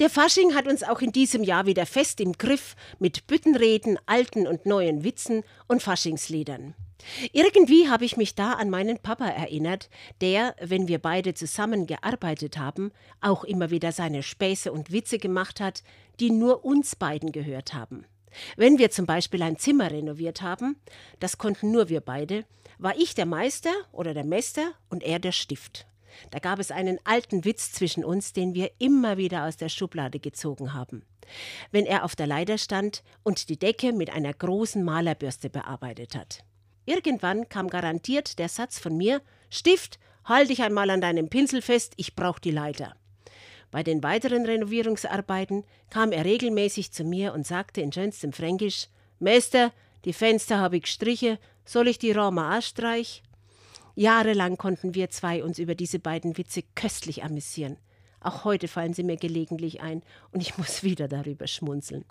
Der Fasching hat uns auch in diesem Jahr wieder fest im Griff mit Büttenreden, alten und neuen Witzen und Faschingsliedern. Irgendwie habe ich mich da an meinen Papa erinnert, der, wenn wir beide zusammen gearbeitet haben, auch immer wieder seine Späße und Witze gemacht hat, die nur uns beiden gehört haben. Wenn wir zum Beispiel ein Zimmer renoviert haben, das konnten nur wir beide, war ich der Meister oder der Mester und er der Stift. Da gab es einen alten Witz zwischen uns, den wir immer wieder aus der Schublade gezogen haben. Wenn er auf der Leiter stand und die Decke mit einer großen Malerbürste bearbeitet hat. Irgendwann kam garantiert der Satz von mir: Stift, halt dich einmal an deinem Pinsel fest, ich brauch die Leiter. Bei den weiteren Renovierungsarbeiten kam er regelmäßig zu mir und sagte in schönstem Fränkisch: Meister, die Fenster habe ich gestrichen, soll ich die Roma auch streich? Jahrelang konnten wir zwei uns über diese beiden Witze köstlich amüsieren. Auch heute fallen sie mir gelegentlich ein und ich muss wieder darüber schmunzeln.